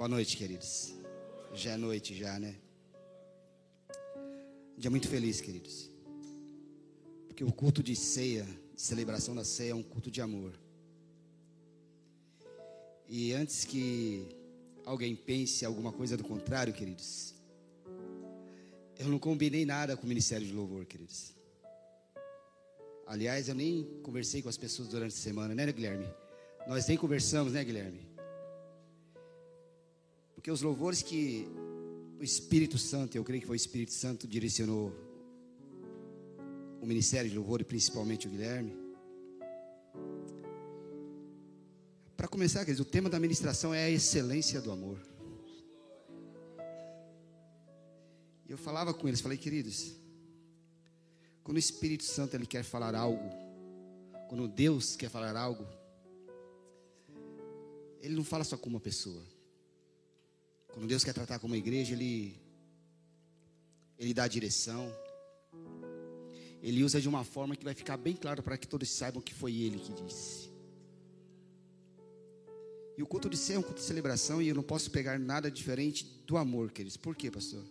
Boa noite, queridos. Já é noite já, né? Dia muito feliz, queridos. Porque o culto de ceia, de celebração da ceia é um culto de amor. E antes que alguém pense alguma coisa do contrário, queridos, eu não combinei nada com o ministério de louvor, queridos. Aliás, eu nem conversei com as pessoas durante a semana, né, Guilherme? Nós nem conversamos, né, Guilherme? Porque os louvores que o Espírito Santo, eu creio que foi o Espírito Santo direcionou o ministério de louvor e principalmente o Guilherme. Para começar, queridos, o tema da ministração é a excelência do amor. E eu falava com eles, falei, queridos, quando o Espírito Santo ele quer falar algo, quando Deus quer falar algo, ele não fala só com uma pessoa. Quando Deus quer tratar com uma igreja, Ele, Ele dá a direção. Ele usa de uma forma que vai ficar bem claro para que todos saibam que foi Ele que disse. E o culto de ser é um culto de celebração e eu não posso pegar nada diferente do amor, queridos. Por quê, pastor?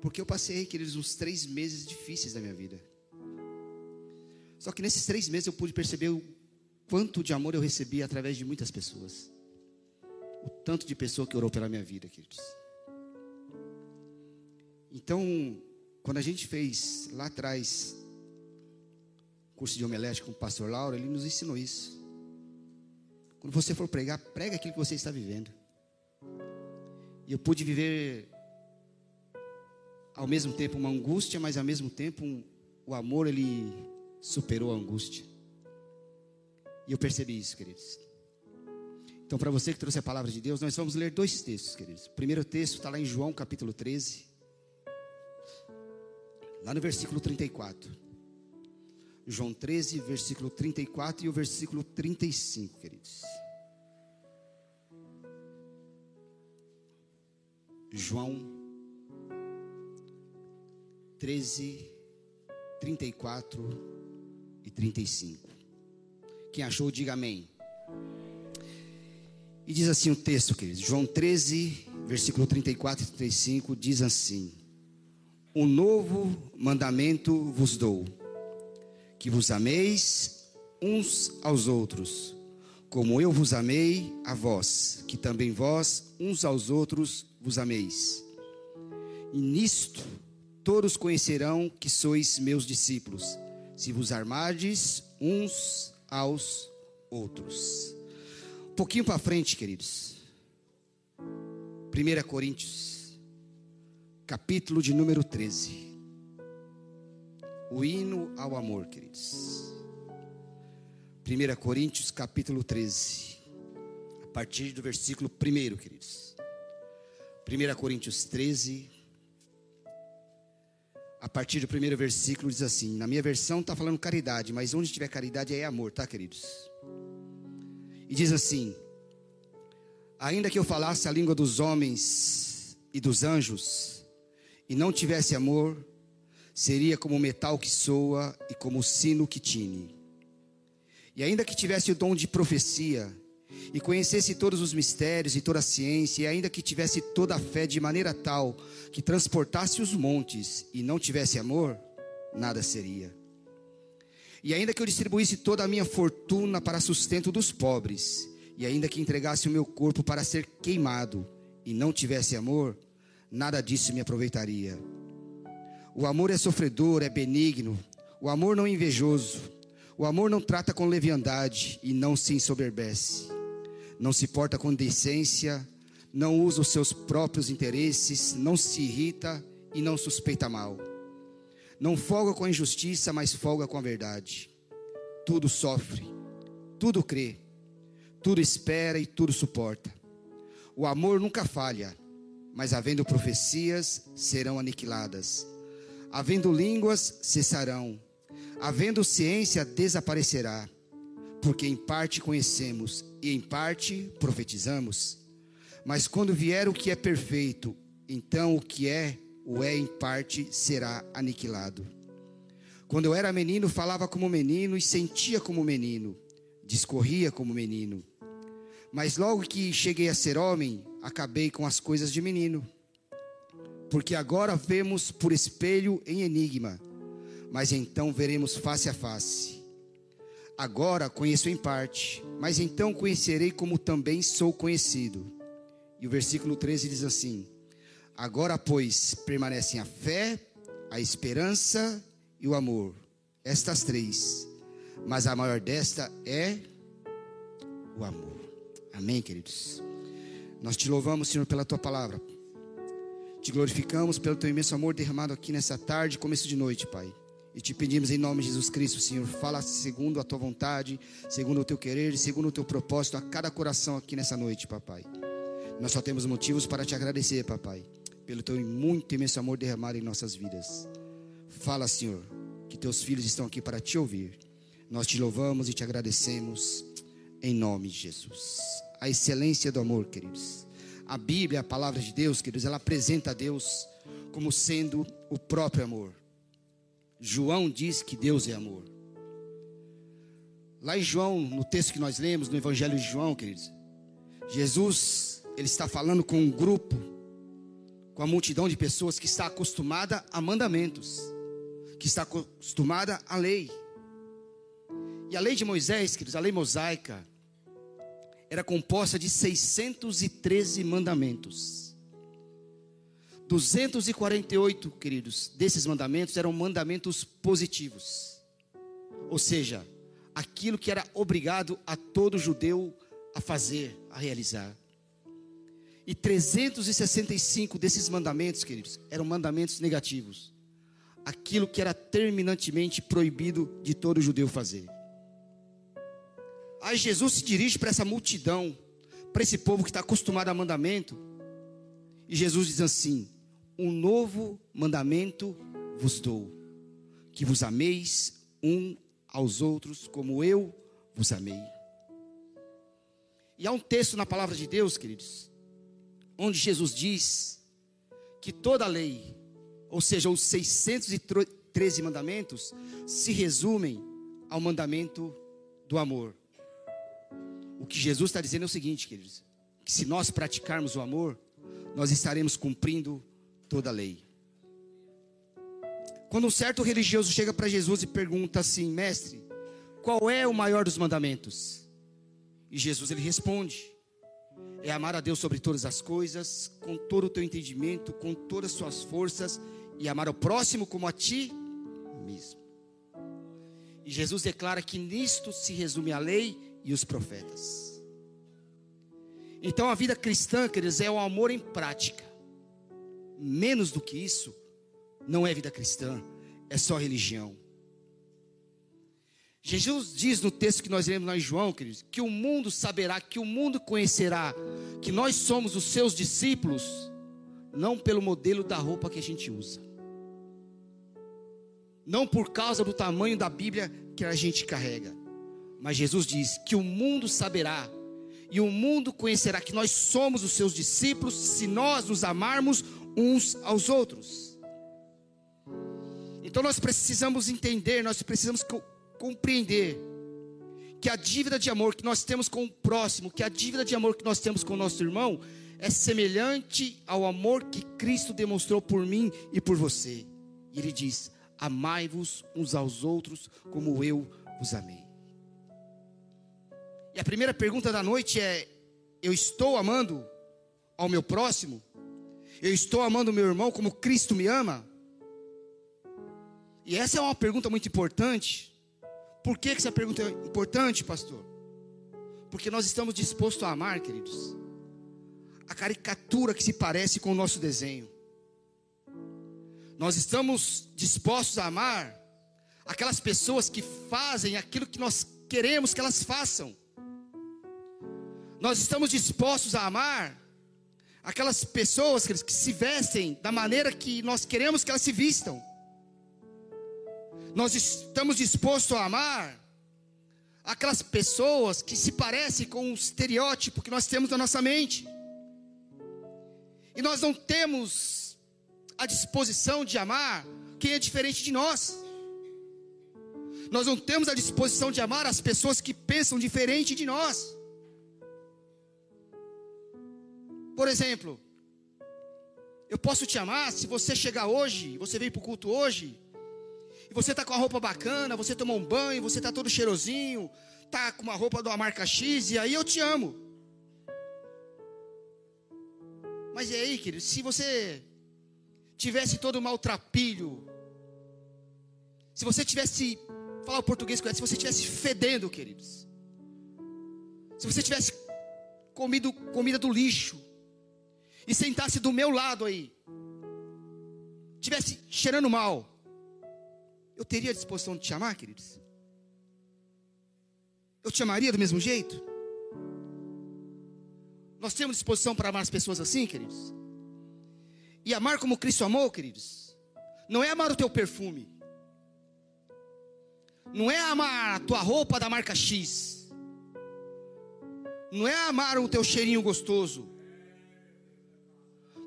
Porque eu passei, queridos, uns três meses difíceis da minha vida. Só que nesses três meses eu pude perceber o quanto de amor eu recebi através de muitas pessoas. O tanto de pessoa que orou pela minha vida, queridos. Então, quando a gente fez lá atrás curso de homilética com o pastor Lauro, ele nos ensinou isso. Quando você for pregar, prega aquilo que você está vivendo. E eu pude viver ao mesmo tempo uma angústia, mas ao mesmo tempo um, o amor ele superou a angústia. E eu percebi isso, queridos. Então, para você que trouxe a palavra de Deus, nós vamos ler dois textos, queridos. O primeiro texto está lá em João capítulo 13, lá no versículo 34. João 13, versículo 34 e o versículo 35, queridos. João 13, 34 e 35. Quem achou, diga amém. E diz assim o texto, queridos. João 13, versículo 34 e 35 diz assim: Um novo mandamento vos dou, que vos ameis uns aos outros, como eu vos amei a vós, que também vós uns aos outros vos ameis. E nisto todos conhecerão que sois meus discípulos, se vos armardes uns aos outros pouquinho para frente, queridos. 1 Coríntios, capítulo de número 13. O hino ao amor, queridos. 1 Coríntios, capítulo 13. A partir do versículo 1, queridos. 1 Coríntios 13. A partir do primeiro versículo diz assim: Na minha versão está falando caridade, mas onde tiver caridade é amor, tá, queridos? E diz assim: Ainda que eu falasse a língua dos homens e dos anjos, e não tivesse amor, seria como o metal que soa e como o sino que tine. E ainda que tivesse o dom de profecia, e conhecesse todos os mistérios e toda a ciência, e ainda que tivesse toda a fé de maneira tal que transportasse os montes e não tivesse amor, nada seria. E ainda que eu distribuísse toda a minha fortuna para sustento dos pobres, e ainda que entregasse o meu corpo para ser queimado, e não tivesse amor, nada disso me aproveitaria. O amor é sofredor, é benigno, o amor não é invejoso, o amor não trata com leviandade e não se ensoberbece, não se porta com decência, não usa os seus próprios interesses, não se irrita e não suspeita mal não folga com a injustiça, mas folga com a verdade. Tudo sofre, tudo crê, tudo espera e tudo suporta. O amor nunca falha, mas havendo profecias, serão aniquiladas. Havendo línguas, cessarão. Havendo ciência, desaparecerá. Porque em parte conhecemos e em parte profetizamos. Mas quando vier o que é perfeito, então o que é o é em parte será aniquilado. Quando eu era menino, falava como menino e sentia como menino, discorria como menino. Mas logo que cheguei a ser homem, acabei com as coisas de menino. Porque agora vemos por espelho em enigma, mas então veremos face a face. Agora conheço em parte, mas então conhecerei como também sou conhecido. E o versículo 13 diz assim: Agora, pois, permanecem a fé, a esperança e o amor. Estas três. Mas a maior desta é o amor. Amém, queridos? Nós te louvamos, Senhor, pela tua palavra. Te glorificamos pelo teu imenso amor derramado aqui nessa tarde, começo de noite, Pai. E te pedimos em nome de Jesus Cristo, Senhor, fala segundo a tua vontade, segundo o teu querer, segundo o teu propósito a cada coração aqui nessa noite, papai. Nós só temos motivos para te agradecer, papai, pelo teu muito imenso amor derramado em nossas vidas. Fala, Senhor, que teus filhos estão aqui para te ouvir. Nós te louvamos e te agradecemos em nome de Jesus a excelência do amor, queridos. A Bíblia, a palavra de Deus, queridos, ela apresenta a Deus como sendo o próprio amor. João diz que Deus é amor. Lá em João, no texto que nós lemos, no Evangelho de João, queridos, Jesus, ele está falando com um grupo, com a multidão de pessoas que está acostumada a mandamentos, que está acostumada à lei. E a lei de Moisés, queridos, a lei mosaica, era composta de 613 mandamentos. 248, queridos, desses mandamentos eram mandamentos positivos. Ou seja, aquilo que era obrigado a todo judeu a fazer, a realizar. E 365 desses mandamentos, queridos, eram mandamentos negativos. Aquilo que era terminantemente proibido de todo judeu fazer. Aí Jesus se dirige para essa multidão, para esse povo que está acostumado a mandamento. E Jesus diz assim: Um novo mandamento vos dou, que vos ameis um aos outros como eu vos amei. E há um texto na palavra de Deus, queridos, onde Jesus diz que toda a lei, ou seja, os 613 mandamentos, se resumem ao mandamento do amor. O que Jesus está dizendo é o seguinte, queridos: que se nós praticarmos o amor, nós estaremos cumprindo toda a lei. Quando um certo religioso chega para Jesus e pergunta assim, mestre, qual é o maior dos mandamentos? E Jesus ele responde: é amar a Deus sobre todas as coisas, com todo o teu entendimento, com todas as suas forças, e amar o próximo como a ti mesmo. E Jesus declara que nisto se resume a lei e os profetas. Então a vida cristã, queridos, é o amor em prática. Menos do que isso, não é vida cristã, é só religião. Jesus diz no texto que nós lemos lá em João, queridos, que o mundo saberá, que o mundo conhecerá que nós somos os seus discípulos, não pelo modelo da roupa que a gente usa, não por causa do tamanho da Bíblia que a gente carrega, mas Jesus diz que o mundo saberá e o mundo conhecerá que nós somos os seus discípulos se nós nos amarmos uns aos outros. Então nós precisamos entender, nós precisamos compreender que a dívida de amor que nós temos com o próximo, que a dívida de amor que nós temos com o nosso irmão, é semelhante ao amor que Cristo demonstrou por mim e por você. E ele diz: Amai-vos uns aos outros como eu vos amei. E a primeira pergunta da noite é: eu estou amando ao meu próximo? Eu estou amando meu irmão como Cristo me ama? E essa é uma pergunta muito importante. Por que essa pergunta é importante, pastor? Porque nós estamos dispostos a amar, queridos, a caricatura que se parece com o nosso desenho. Nós estamos dispostos a amar aquelas pessoas que fazem aquilo que nós queremos que elas façam. Nós estamos dispostos a amar aquelas pessoas que se vestem da maneira que nós queremos que elas se vistam. Nós estamos dispostos a amar aquelas pessoas que se parecem com o estereótipo que nós temos na nossa mente. E nós não temos a disposição de amar quem é diferente de nós. Nós não temos a disposição de amar as pessoas que pensam diferente de nós. Por exemplo, eu posso te amar se você chegar hoje, você veio para o culto hoje, e você está com a roupa bacana, você tomou um banho, você está todo cheirosinho, está com uma roupa de uma marca X, e aí eu te amo. Mas e aí, querido, se você tivesse todo maltrapilho, se você tivesse, falar o português correto, se você tivesse fedendo, queridos, se você tivesse comido comida do lixo, e sentasse do meu lado aí, tivesse cheirando mal, eu teria disposição de te amar, queridos? Eu te amaria do mesmo jeito? Nós temos disposição para amar as pessoas assim, queridos? E amar como Cristo amou, queridos, não é amar o teu perfume, não é amar a tua roupa da marca X, não é amar o teu cheirinho gostoso,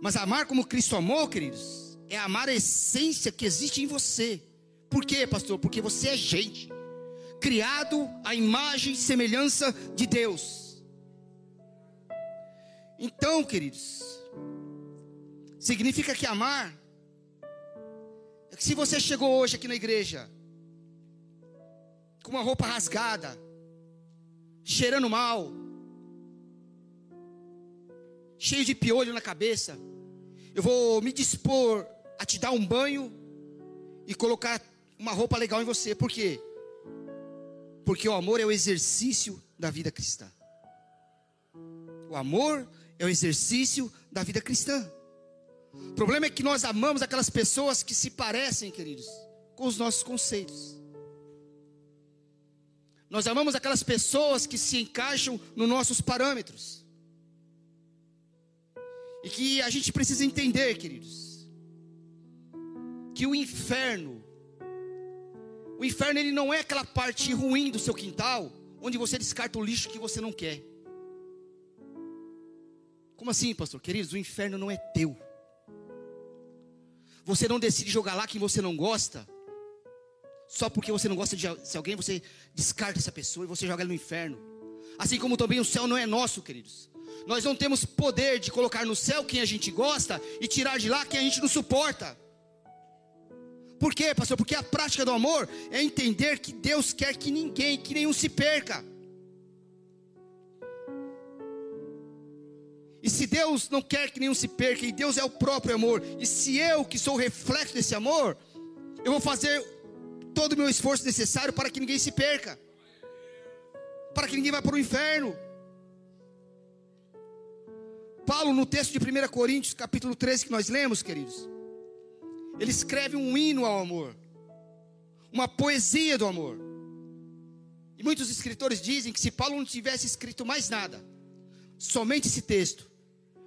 mas amar como Cristo amou, queridos, é amar a essência que existe em você. Por quê, pastor? Porque você é gente, criado à imagem e semelhança de Deus. Então, queridos, significa que amar é que se você chegou hoje aqui na igreja com uma roupa rasgada, cheirando mal, cheio de piolho na cabeça, eu vou me dispor a te dar um banho e colocar uma roupa legal em você. Por quê? Porque o amor é o exercício da vida cristã. O amor é o exercício da vida cristã. O problema é que nós amamos aquelas pessoas que se parecem, queridos, com os nossos conceitos. Nós amamos aquelas pessoas que se encaixam nos nossos parâmetros. E que a gente precisa entender, queridos, que o inferno, o inferno ele não é aquela parte ruim do seu quintal, onde você descarta o lixo que você não quer. Como assim, pastor? Queridos, o inferno não é teu. Você não decide jogar lá quem você não gosta. Só porque você não gosta de alguém, você descarta essa pessoa e você joga ela no inferno. Assim como também o céu não é nosso, queridos. Nós não temos poder de colocar no céu quem a gente gosta e tirar de lá quem a gente não suporta. Por quê, pastor? Porque a prática do amor é entender que Deus quer que ninguém, que nenhum se perca. E se Deus não quer que nenhum se perca, e Deus é o próprio amor, e se eu, que sou o reflexo desse amor, eu vou fazer todo o meu esforço necessário para que ninguém se perca, para que ninguém vá para o inferno. Paulo, no texto de 1 Coríntios, capítulo 13, que nós lemos, queridos, ele escreve um hino ao amor, uma poesia do amor. E muitos escritores dizem que se Paulo não tivesse escrito mais nada, somente esse texto,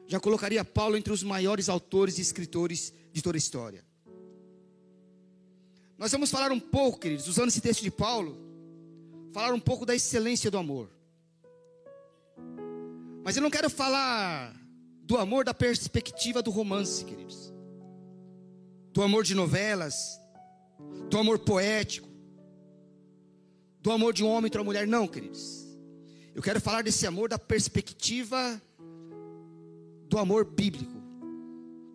já colocaria Paulo entre os maiores autores e escritores de toda a história. Nós vamos falar um pouco, queridos, usando esse texto de Paulo, falar um pouco da excelência do amor. Mas eu não quero falar do amor da perspectiva do romance, queridos. Do amor de novelas, do amor poético, do amor de um homem para uma mulher, não, queridos. Eu quero falar desse amor da perspectiva do amor bíblico,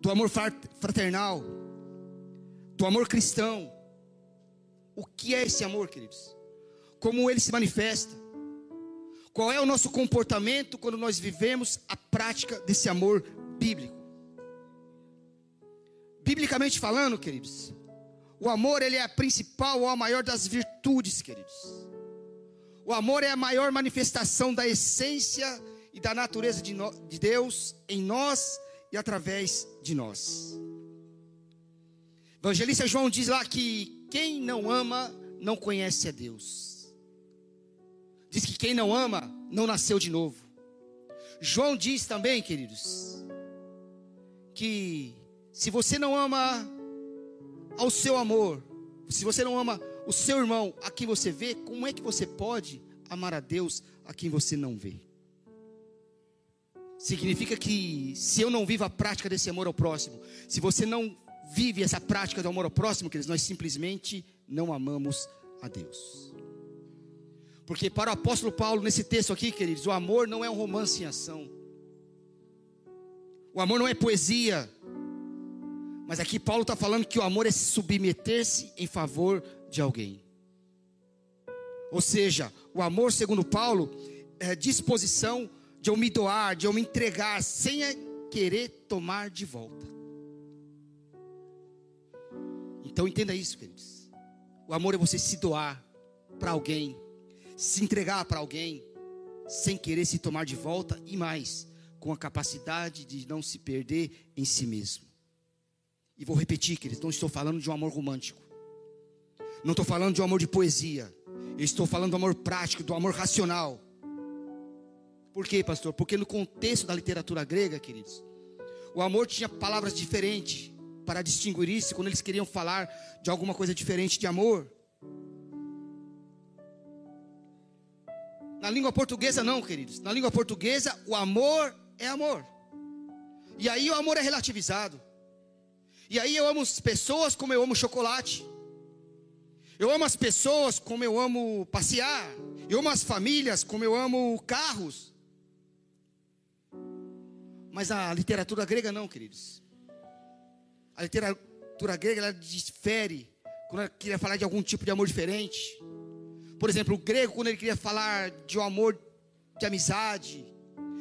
do amor fraternal, do amor cristão. O que é esse amor, queridos? Como ele se manifesta? Qual é o nosso comportamento quando nós vivemos a prática desse amor bíblico? Biblicamente falando, queridos, o amor ele é a principal ou a maior das virtudes, queridos. O amor é a maior manifestação da essência e da natureza de, no, de Deus em nós e através de nós. Evangelista João diz lá que quem não ama não conhece a Deus. Diz que quem não ama não nasceu de novo. João diz também, queridos, que se você não ama ao seu amor, se você não ama o seu irmão a quem você vê, como é que você pode amar a Deus a quem você não vê? Significa que se eu não vivo a prática desse amor ao próximo, se você não vive essa prática do amor ao próximo, queridos, nós simplesmente não amamos a Deus. Porque para o apóstolo Paulo, nesse texto aqui, queridos, o amor não é um romance em ação. O amor não é poesia. Mas aqui Paulo está falando que o amor é submeter-se em favor de alguém. Ou seja, o amor, segundo Paulo, é disposição de eu me doar, de eu me entregar, sem querer tomar de volta. Então entenda isso, queridos. O amor é você se doar para alguém, se entregar para alguém, sem querer se tomar de volta e mais, com a capacidade de não se perder em si mesmo. E vou repetir, queridos, não estou falando de um amor romântico. Não estou falando de um amor de poesia. Eu estou falando do amor prático, do amor racional. Por quê, pastor? Porque no contexto da literatura grega, queridos, o amor tinha palavras diferentes para distinguir isso quando eles queriam falar de alguma coisa diferente de amor. Na língua portuguesa, não, queridos. Na língua portuguesa, o amor é amor. E aí o amor é relativizado. E aí eu amo as pessoas como eu amo chocolate. Eu amo as pessoas como eu amo passear. Eu amo as famílias como eu amo carros. Mas a literatura grega não, queridos. A literatura grega ela difere quando ela queria falar de algum tipo de amor diferente. Por exemplo, o grego quando ele queria falar de um amor de amizade,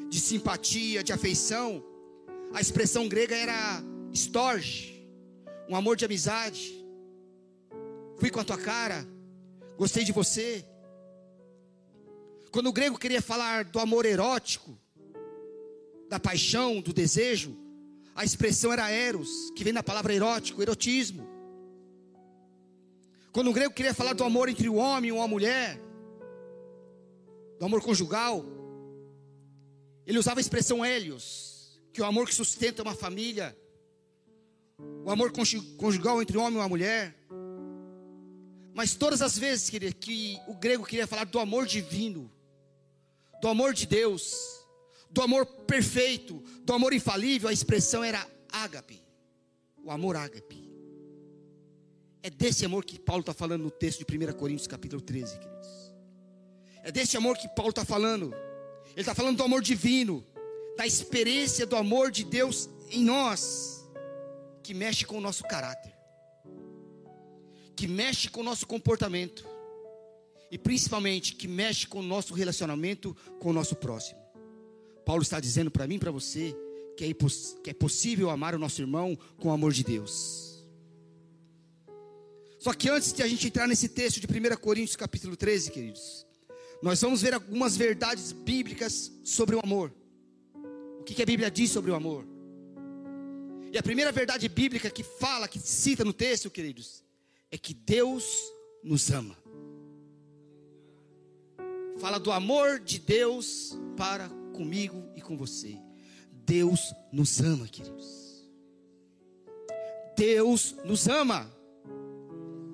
de simpatia, de afeição, a expressão grega era storge, um amor de amizade. Fui com a tua cara, gostei de você. Quando o grego queria falar do amor erótico, da paixão, do desejo, a expressão era eros, que vem da palavra erótico, erotismo. Quando o grego queria falar do amor entre o homem e uma mulher, do amor conjugal, ele usava a expressão helios, que é o amor que sustenta uma família, o amor conjugal entre homem e uma mulher. Mas todas as vezes que, que o grego queria falar do amor divino, do amor de Deus, do amor perfeito, do amor infalível, a expressão era ágape, o amor ágape. É desse amor que Paulo está falando no texto de 1 Coríntios capítulo 13, queridos. É desse amor que Paulo está falando. Ele está falando do amor divino, da experiência do amor de Deus em nós, que mexe com o nosso caráter, que mexe com o nosso comportamento, e principalmente que mexe com o nosso relacionamento com o nosso próximo. Paulo está dizendo para mim e para você que é, que é possível amar o nosso irmão com o amor de Deus. Só que antes de a gente entrar nesse texto de 1 Coríntios capítulo 13, queridos, nós vamos ver algumas verdades bíblicas sobre o amor. O que, que a Bíblia diz sobre o amor? E a primeira verdade bíblica que fala, que cita no texto, queridos, é que Deus nos ama. Fala do amor de Deus para comigo e com você. Deus nos ama, queridos. Deus nos ama.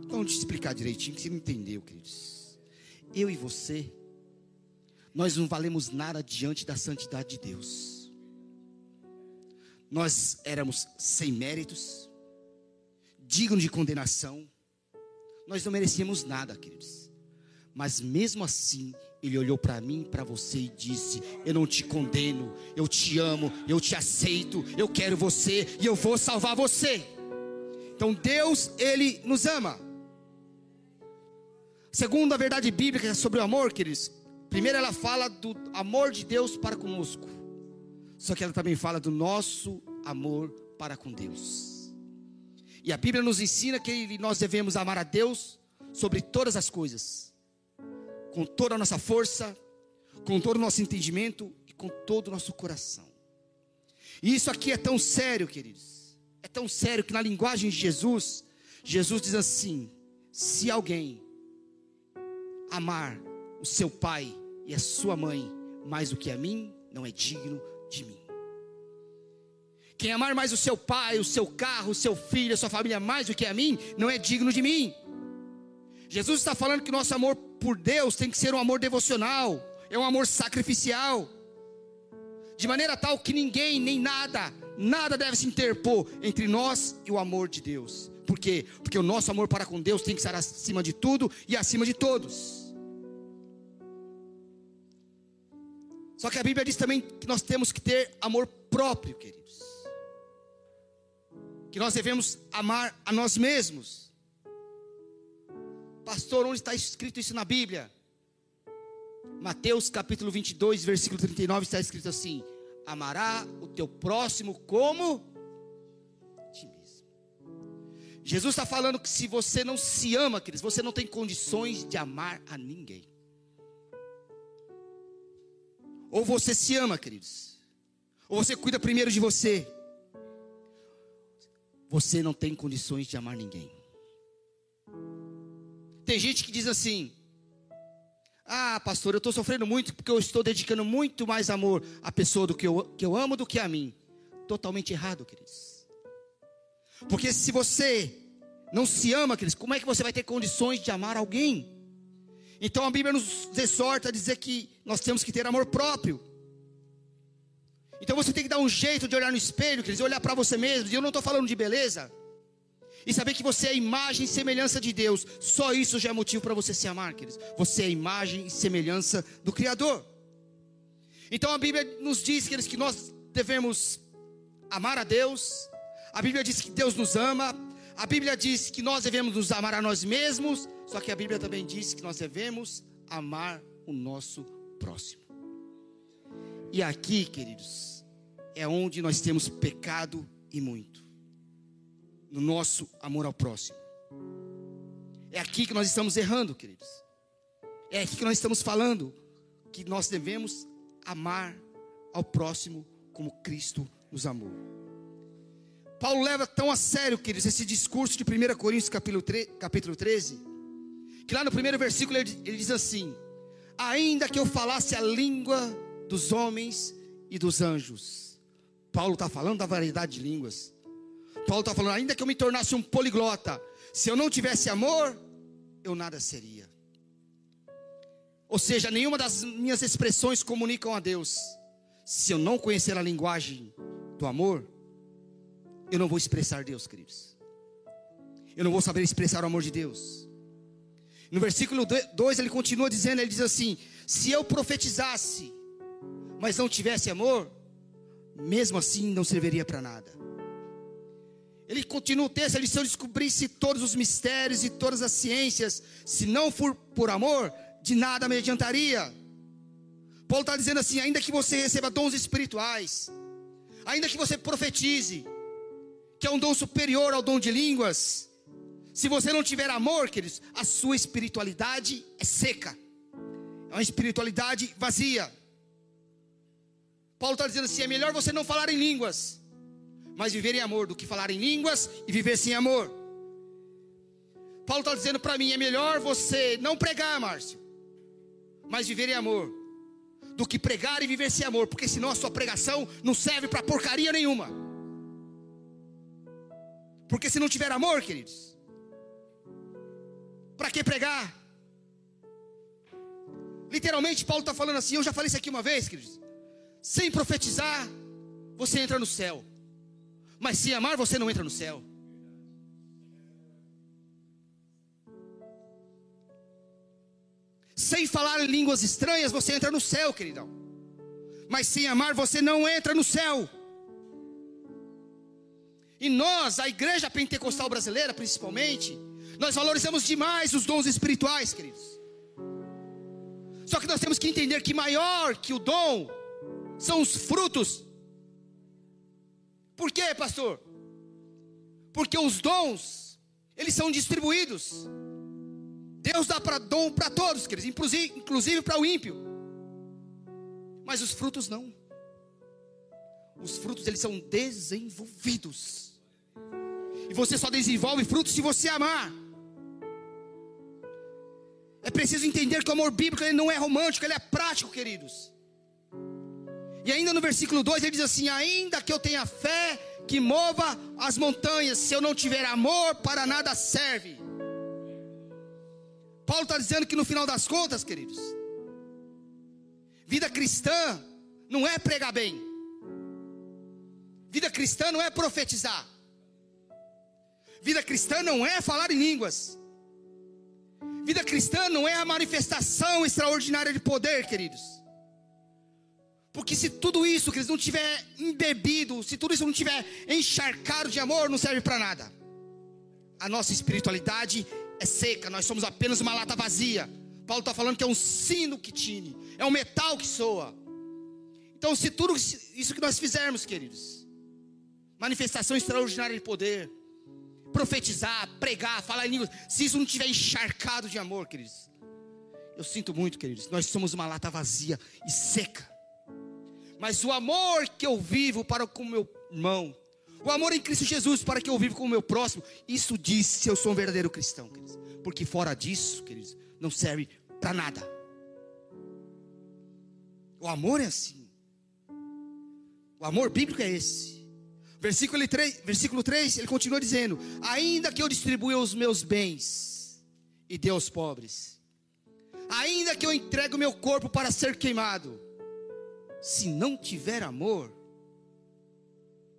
Então, deixa eu explicar direitinho, que você não entendeu, queridos eu e você, nós não valemos nada diante da santidade de Deus. Nós éramos sem méritos, dignos de condenação, nós não merecíamos nada, queridos. Mas mesmo assim, ele olhou para mim, para você e disse: Eu não te condeno, eu te amo, eu te aceito, eu quero você e eu vou salvar você. Então Deus, ele nos ama. Segundo a verdade bíblica sobre o amor, queridos, primeiro ela fala do amor de Deus para conosco. Só que ela também fala do nosso amor para com Deus. E a Bíblia nos ensina que nós devemos amar a Deus sobre todas as coisas, com toda a nossa força, com todo o nosso entendimento e com todo o nosso coração. E isso aqui é tão sério, queridos. É tão sério que na linguagem de Jesus, Jesus diz assim: se alguém amar o seu pai e a sua mãe mais do que a mim, não é digno de mim. Quem amar mais o seu pai, o seu carro, o seu filho, a sua família mais do que a mim, não é digno de mim. Jesus está falando que nosso amor por Deus tem que ser um amor devocional, é um amor sacrificial, de maneira tal que ninguém, nem nada, nada deve se interpor entre nós e o amor de Deus. Por quê? Porque o nosso amor para com Deus tem que estar acima de tudo e acima de todos. Só que a Bíblia diz também que nós temos que ter amor próprio, queridos. que nós devemos amar a nós mesmos. Pastor, onde está escrito isso na Bíblia? Mateus capítulo 22, versículo 39 está escrito assim: Amará o teu próximo como ti mesmo. Jesus está falando que se você não se ama, queridos, você não tem condições de amar a ninguém. Ou você se ama, queridos, ou você cuida primeiro de você. Você não tem condições de amar ninguém. Tem gente que diz assim: Ah, pastor, eu estou sofrendo muito porque eu estou dedicando muito mais amor à pessoa do que eu, que eu amo do que a mim. Totalmente errado, queridos. Porque se você não se ama, queridos, como é que você vai ter condições de amar alguém? Então a Bíblia nos exorta a dizer que nós temos que ter amor próprio. Então você tem que dar um jeito de olhar no espelho, queridos, olhar para você mesmo. E eu não estou falando de beleza. E saber que você é a imagem e semelhança de Deus. Só isso já é motivo para você se amar, queridos. Você é a imagem e semelhança do Criador. Então a Bíblia nos diz, queridos, que nós devemos amar a Deus. A Bíblia diz que Deus nos ama. A Bíblia diz que nós devemos nos amar a nós mesmos. Só que a Bíblia também diz que nós devemos amar o nosso próximo. E aqui, queridos, é onde nós temos pecado e muito. No nosso amor ao próximo. É aqui que nós estamos errando, queridos. É aqui que nós estamos falando que nós devemos amar ao próximo como Cristo nos amou. Paulo leva tão a sério, queridos, esse discurso de 1 Coríntios capítulo, 3, capítulo 13, que lá no primeiro versículo ele, ele diz assim: Ainda que eu falasse a língua dos homens e dos anjos. Paulo está falando da variedade de línguas. Paulo está falando, ainda que eu me tornasse um poliglota, se eu não tivesse amor, eu nada seria. Ou seja, nenhuma das minhas expressões comunicam a Deus. Se eu não conhecer a linguagem do amor, eu não vou expressar Deus, queridos. Eu não vou saber expressar o amor de Deus. No versículo 2 ele continua dizendo, ele diz assim: se eu profetizasse mas não tivesse amor, mesmo assim não serviria para nada. Ele continua o texto, ele se eu descobrisse todos os mistérios e todas as ciências, se não for por amor, de nada me adiantaria. Paulo está dizendo assim: ainda que você receba dons espirituais, ainda que você profetize, que é um dom superior ao dom de línguas, se você não tiver amor, queridos, a sua espiritualidade é seca, é uma espiritualidade vazia. Paulo está dizendo assim: é melhor você não falar em línguas, mas viver em amor, do que falar em línguas e viver sem amor. Paulo está dizendo para mim: é melhor você não pregar, Márcio, mas viver em amor, do que pregar e viver sem amor, porque senão a sua pregação não serve para porcaria nenhuma. Porque se não tiver amor, queridos, para que pregar? Literalmente, Paulo está falando assim. Eu já falei isso aqui uma vez, queridos sem profetizar, você entra no céu. Mas sem amar, você não entra no céu. Sem falar em línguas estranhas, você entra no céu, queridão. Mas sem amar, você não entra no céu. E nós, a igreja pentecostal brasileira, principalmente, nós valorizamos demais os dons espirituais, queridos. Só que nós temos que entender que maior que o dom são os frutos. Por quê, pastor? Porque os dons, eles são distribuídos. Deus dá para dom para todos, queridos, inclusive, inclusive para o ímpio. Mas os frutos não. Os frutos eles são desenvolvidos. E você só desenvolve frutos se você amar. É preciso entender que o amor bíblico ele não é romântico, ele é prático, queridos. E ainda no versículo 2 ele diz assim: Ainda que eu tenha fé que mova as montanhas, se eu não tiver amor, para nada serve. Paulo está dizendo que no final das contas, queridos, vida cristã não é pregar bem, vida cristã não é profetizar, vida cristã não é falar em línguas, vida cristã não é a manifestação extraordinária de poder, queridos. Porque se tudo isso, que eles não tiver embebido, se tudo isso não tiver encharcado de amor, não serve para nada. A nossa espiritualidade é seca, nós somos apenas uma lata vazia. Paulo está falando que é um sino que tine, é um metal que soa. Então, se tudo isso que nós fizermos, queridos, manifestação extraordinária de poder, profetizar, pregar, falar em línguas, se isso não tiver encharcado de amor, queridos, eu sinto muito, queridos, nós somos uma lata vazia e seca. Mas o amor que eu vivo para com meu irmão, o amor em Cristo Jesus para que eu vivo com o meu próximo, isso diz se eu sou um verdadeiro cristão, queridos. Porque fora disso, queridos, não serve para nada. O amor é assim. O amor bíblico é esse. Versículo 3, versículo 3, ele continua dizendo: Ainda que eu distribua os meus bens e dê aos pobres, ainda que eu entregue o meu corpo para ser queimado, se não tiver amor,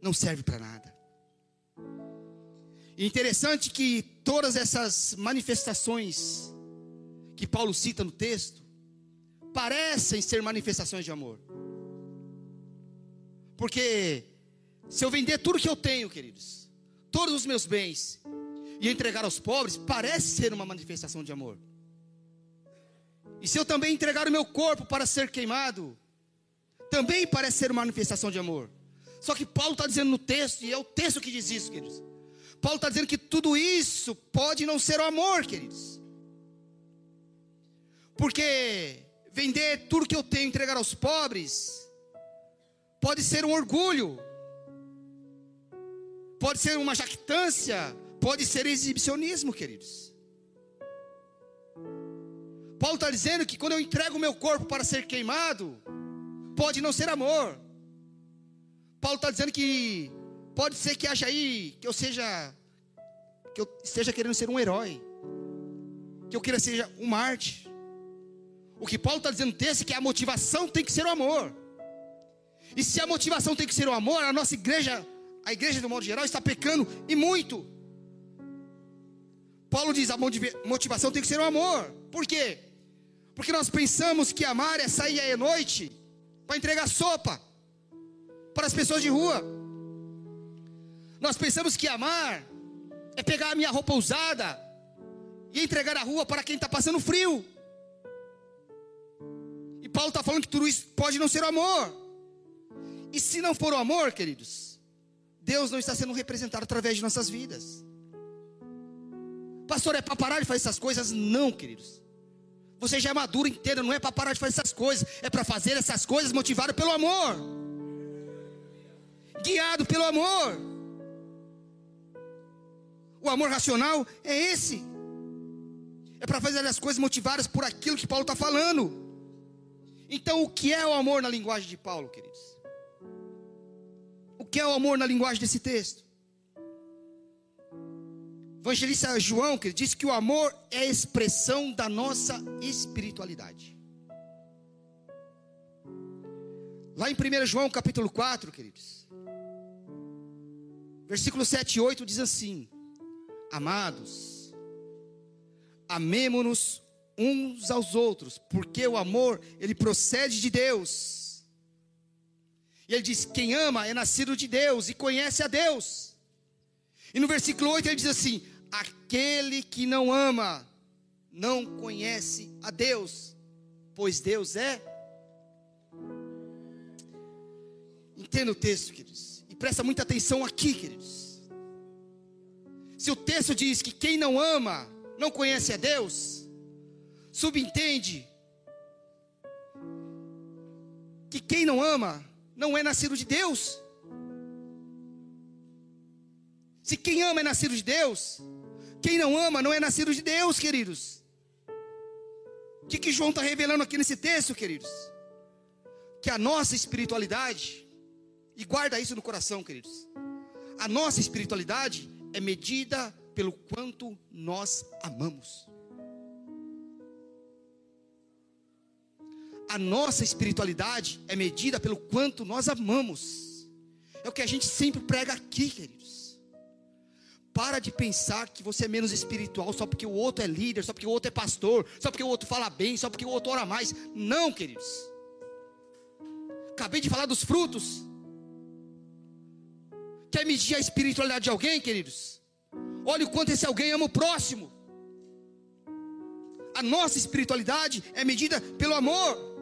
não serve para nada. Interessante que todas essas manifestações que Paulo cita no texto parecem ser manifestações de amor. Porque se eu vender tudo que eu tenho, queridos, todos os meus bens, e entregar aos pobres, parece ser uma manifestação de amor. E se eu também entregar o meu corpo para ser queimado, também parece ser uma manifestação de amor. Só que Paulo está dizendo no texto, e é o texto que diz isso, queridos. Paulo está dizendo que tudo isso pode não ser o amor, queridos. Porque vender tudo que eu tenho, entregar aos pobres, pode ser um orgulho, pode ser uma jactância, pode ser exibicionismo, queridos. Paulo está dizendo que quando eu entrego o meu corpo para ser queimado, pode não ser amor. Paulo está dizendo que pode ser que haja aí, que eu seja, que eu esteja querendo ser um herói, que eu queira ser um Marte. O que Paulo está dizendo texto é que a motivação tem que ser o amor. E se a motivação tem que ser o amor, a nossa igreja, a igreja do modo geral, está pecando e muito. Paulo diz: a motivação tem que ser o amor. Por quê? Porque nós pensamos que amar é sair à noite para entregar sopa para as pessoas de rua. Nós pensamos que amar é pegar a minha roupa usada e entregar na rua para quem está passando frio. E Paulo está falando que tudo isso pode não ser o amor. E se não for o amor, queridos, Deus não está sendo representado através de nossas vidas. Pastor, é para parar de fazer essas coisas? Não, queridos. Você já é maduro inteiro, não é para parar de fazer essas coisas, é para fazer essas coisas motivado pelo amor, guiado pelo amor. O amor racional é esse, é para fazer as coisas motivadas por aquilo que Paulo está falando. Então, o que é o amor na linguagem de Paulo, queridos? Que é o amor na linguagem desse texto? evangelista João, que diz que o amor é a expressão da nossa espiritualidade. Lá em 1 João capítulo 4, queridos, versículo 7 e 8 diz assim: Amados, amemo-nos uns aos outros, porque o amor, ele procede de Deus. E ele diz: Quem ama é nascido de Deus e conhece a Deus. E no versículo 8 ele diz assim: Aquele que não ama não conhece a Deus, pois Deus é. Entenda o texto, queridos, e presta muita atenção aqui, queridos. Se o texto diz que quem não ama não conhece a Deus, subentende que quem não ama não é nascido de Deus. Se quem ama é nascido de Deus, quem não ama não é nascido de Deus, queridos. O que, que João está revelando aqui nesse texto, queridos? Que a nossa espiritualidade, e guarda isso no coração, queridos. A nossa espiritualidade é medida pelo quanto nós amamos. A nossa espiritualidade é medida pelo quanto nós amamos. É o que a gente sempre prega aqui, queridos. Para de pensar que você é menos espiritual só porque o outro é líder, só porque o outro é pastor, só porque o outro fala bem, só porque o outro ora mais. Não, queridos. Acabei de falar dos frutos. Quer medir a espiritualidade de alguém, queridos? Olha o quanto esse alguém ama o próximo. A nossa espiritualidade é medida pelo amor.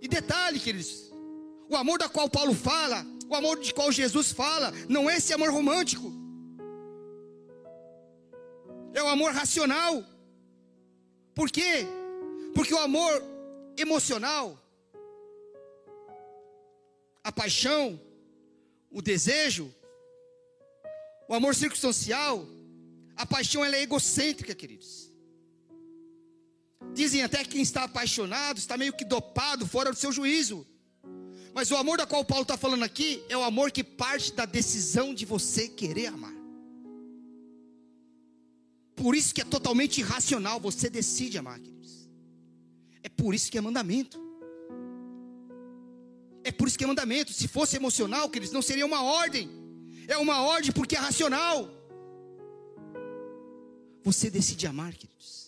E detalhe, queridos, o amor da qual Paulo fala, o amor de qual Jesus fala, não é esse amor romântico. É o amor racional. Por quê? Porque o amor emocional, a paixão, o desejo, o amor circunstancial, a paixão ela é egocêntrica, queridos. Dizem até que quem está apaixonado está meio que dopado, fora do seu juízo. Mas o amor da qual Paulo está falando aqui é o amor que parte da decisão de você querer amar. Por isso que é totalmente irracional, você decide amar, queridos. É por isso que é mandamento. É por isso que é mandamento. Se fosse emocional, queridos, não seria uma ordem. É uma ordem porque é racional. Você decide amar, queridos.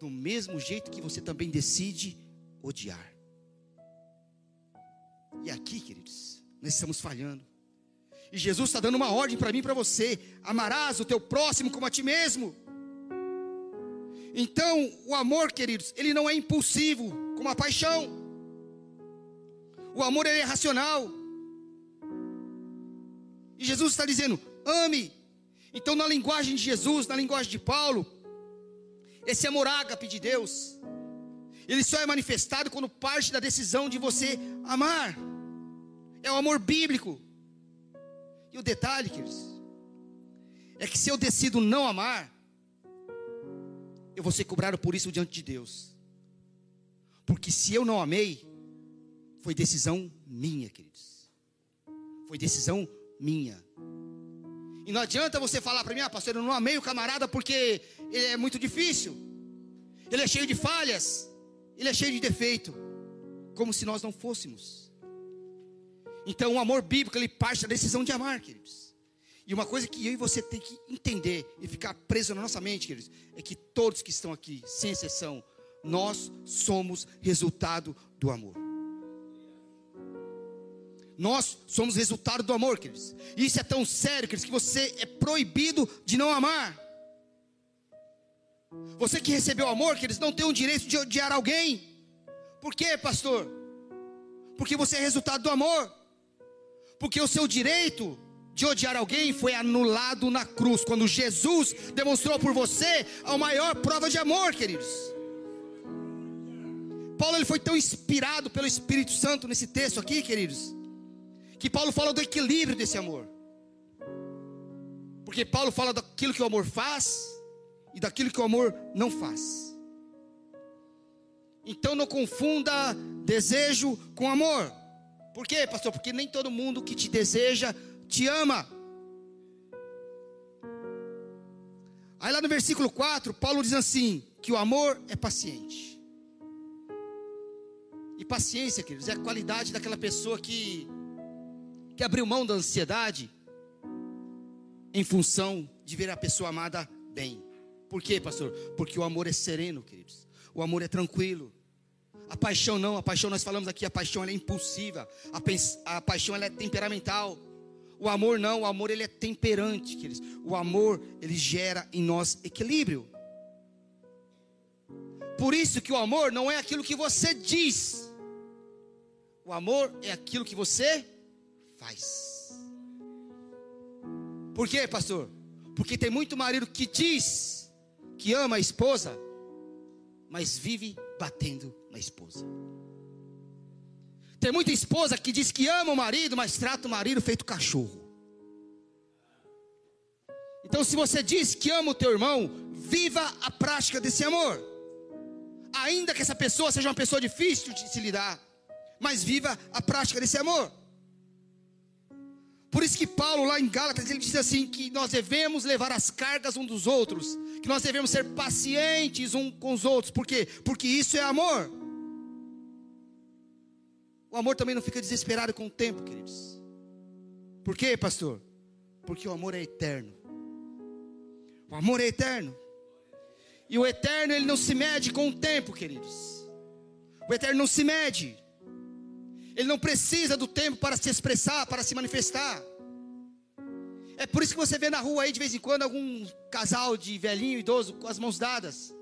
Do mesmo jeito que você também decide odiar. E aqui, queridos, nós estamos falhando. E Jesus está dando uma ordem para mim e para você: amarás o teu próximo como a ti mesmo. Então, o amor, queridos, ele não é impulsivo, como a paixão. O amor é racional. E Jesus está dizendo: ame. Então, na linguagem de Jesus, na linguagem de Paulo, esse amor ágape de Deus, ele só é manifestado quando parte da decisão de você amar. É o amor bíblico. E o detalhe, queridos, é que se eu decido não amar, eu vou ser cobrado por isso diante de Deus. Porque se eu não amei, foi decisão minha, queridos. Foi decisão minha. E não adianta você falar para mim, ah, pastor, eu não amei o camarada porque ele é muito difícil. Ele é cheio de falhas. Ele é cheio de defeito. Como se nós não fôssemos. Então, o amor bíblico, ele parte da decisão de amar, queridos. E uma coisa que eu e você tem que entender e ficar preso na nossa mente, queridos, é que todos que estão aqui, sem exceção, nós somos resultado do amor. Nós somos resultado do amor, queridos. Isso é tão sério, queridos, que você é proibido de não amar. Você que recebeu amor, queridos, não tem o direito de odiar alguém. Por quê, pastor? Porque você é resultado do amor. Porque o seu direito de odiar alguém foi anulado na cruz, quando Jesus demonstrou por você a maior prova de amor, queridos. Paulo ele foi tão inspirado pelo Espírito Santo nesse texto aqui, queridos, que Paulo fala do equilíbrio desse amor. Porque Paulo fala daquilo que o amor faz e daquilo que o amor não faz. Então não confunda desejo com amor. Por quê, pastor? Porque nem todo mundo que te deseja te ama. Aí lá no versículo 4, Paulo diz assim: que o amor é paciente. E paciência, queridos, é a qualidade daquela pessoa que, que abriu mão da ansiedade em função de ver a pessoa amada bem. Por quê, pastor? Porque o amor é sereno, queridos. O amor é tranquilo. A paixão não, a paixão nós falamos aqui, a paixão é impulsiva, a, a paixão é temperamental. O amor não, o amor ele é temperante, queridos. O amor ele gera em nós equilíbrio. Por isso que o amor não é aquilo que você diz. O amor é aquilo que você faz. Por quê, pastor? Porque tem muito marido que diz que ama a esposa, mas vive batendo na esposa. Tem muita esposa que diz que ama o marido, mas trata o marido feito cachorro. Então, se você diz que ama o teu irmão, viva a prática desse amor. Ainda que essa pessoa seja uma pessoa difícil de se lidar, mas viva a prática desse amor. Por isso que Paulo lá em Gálatas ele diz assim que nós devemos levar as cargas um dos outros, que nós devemos ser pacientes um com os outros. Por quê? Porque isso é amor. O amor também não fica desesperado com o tempo, queridos. Por quê, pastor? Porque o amor é eterno. O amor é eterno. E o eterno ele não se mede com o tempo, queridos. O eterno não se mede. Ele não precisa do tempo para se expressar, para se manifestar. É por isso que você vê na rua aí de vez em quando algum casal de velhinho, idoso, com as mãos dadas.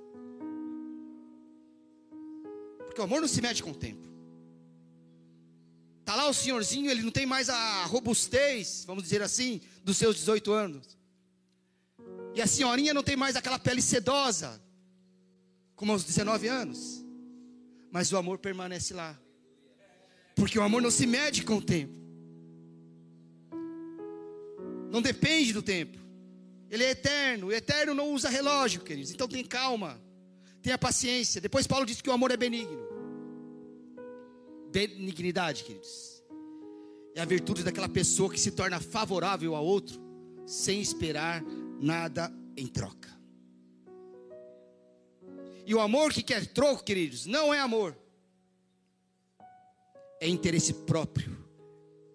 Porque o amor não se mede com o tempo. Tá lá o senhorzinho, ele não tem mais a robustez, vamos dizer assim, dos seus 18 anos. E a senhorinha não tem mais aquela pele sedosa, como aos 19 anos. Mas o amor permanece lá. Porque o amor não se mede com o tempo. Não depende do tempo. Ele é eterno. O eterno não usa relógio, queridos. Então tem calma. Tenha paciência. Depois Paulo diz que o amor é benigno. Benignidade, queridos. É a virtude daquela pessoa que se torna favorável a outro sem esperar nada em troca. E o amor que quer troco, queridos, não é amor. É interesse próprio.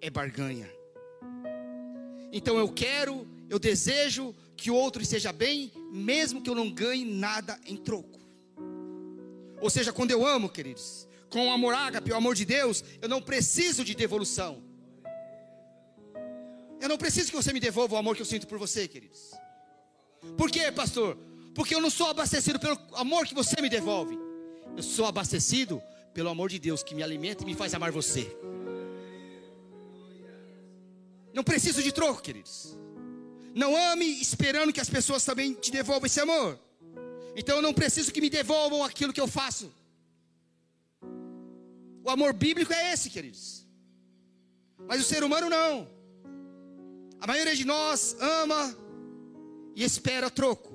É barganha. Então eu quero, eu desejo que o outro esteja bem, mesmo que eu não ganhe nada em troco. Ou seja, quando eu amo, queridos, com o amor ágape, o amor de Deus, eu não preciso de devolução. Eu não preciso que você me devolva o amor que eu sinto por você, queridos. Por quê, pastor? Porque eu não sou abastecido pelo amor que você me devolve. Eu sou abastecido pelo amor de Deus que me alimenta e me faz amar você. Não preciso de troco, queridos. Não ame esperando que as pessoas também te devolvam esse amor. Então eu não preciso que me devolvam aquilo que eu faço. O amor bíblico é esse, queridos. Mas o ser humano não. A maioria de nós ama e espera troco.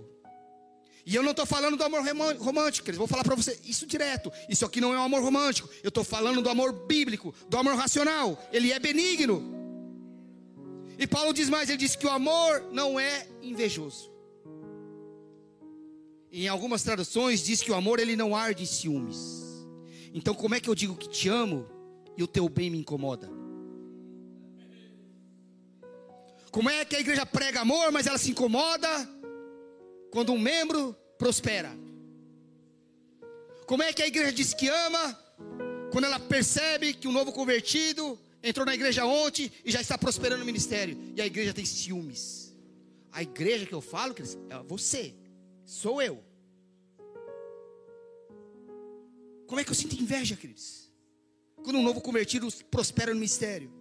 E eu não estou falando do amor romântico, queridos. Vou falar para você isso direto. Isso aqui não é um amor romântico. Eu estou falando do amor bíblico, do amor racional. Ele é benigno. E Paulo diz mais: ele diz que o amor não é invejoso. Em algumas traduções diz que o amor ele não arde em ciúmes. Então como é que eu digo que te amo e o teu bem me incomoda? Como é que a igreja prega amor, mas ela se incomoda quando um membro prospera? Como é que a igreja diz que ama quando ela percebe que um novo convertido entrou na igreja ontem e já está prosperando no ministério. E a igreja tem ciúmes. A igreja que eu falo, é você, sou eu. Como é que eu sinto inveja, queridos? Quando um novo convertido prospera no ministério.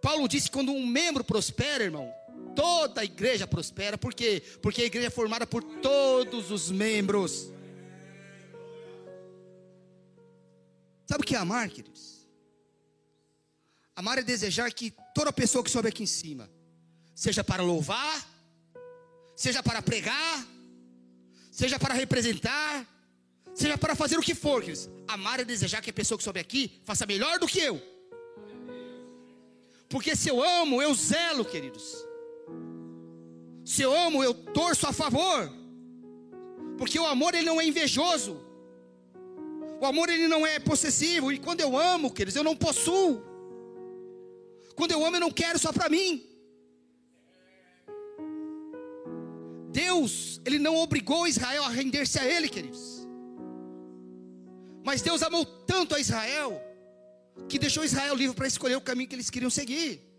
Paulo disse que quando um membro prospera, irmão, toda a igreja prospera. Por quê? Porque a igreja é formada por todos os membros. Sabe o que é amar, queridos? Amar é desejar que toda pessoa que sobe aqui em cima, seja para louvar, seja para pregar, seja para representar, seja para fazer o que for, queridos. Amar é desejar que a pessoa que sobe aqui faça melhor do que eu. Porque se eu amo, eu zelo, queridos. Se eu amo, eu torço a favor. Porque o amor ele não é invejoso. O amor ele não é possessivo. E quando eu amo, queridos, eu não possuo. Quando eu amo, eu não quero só para mim. Deus, Ele não obrigou Israel a render-se a Ele, queridos. Mas Deus amou tanto a Israel, que deixou Israel livre para escolher o caminho que eles queriam seguir.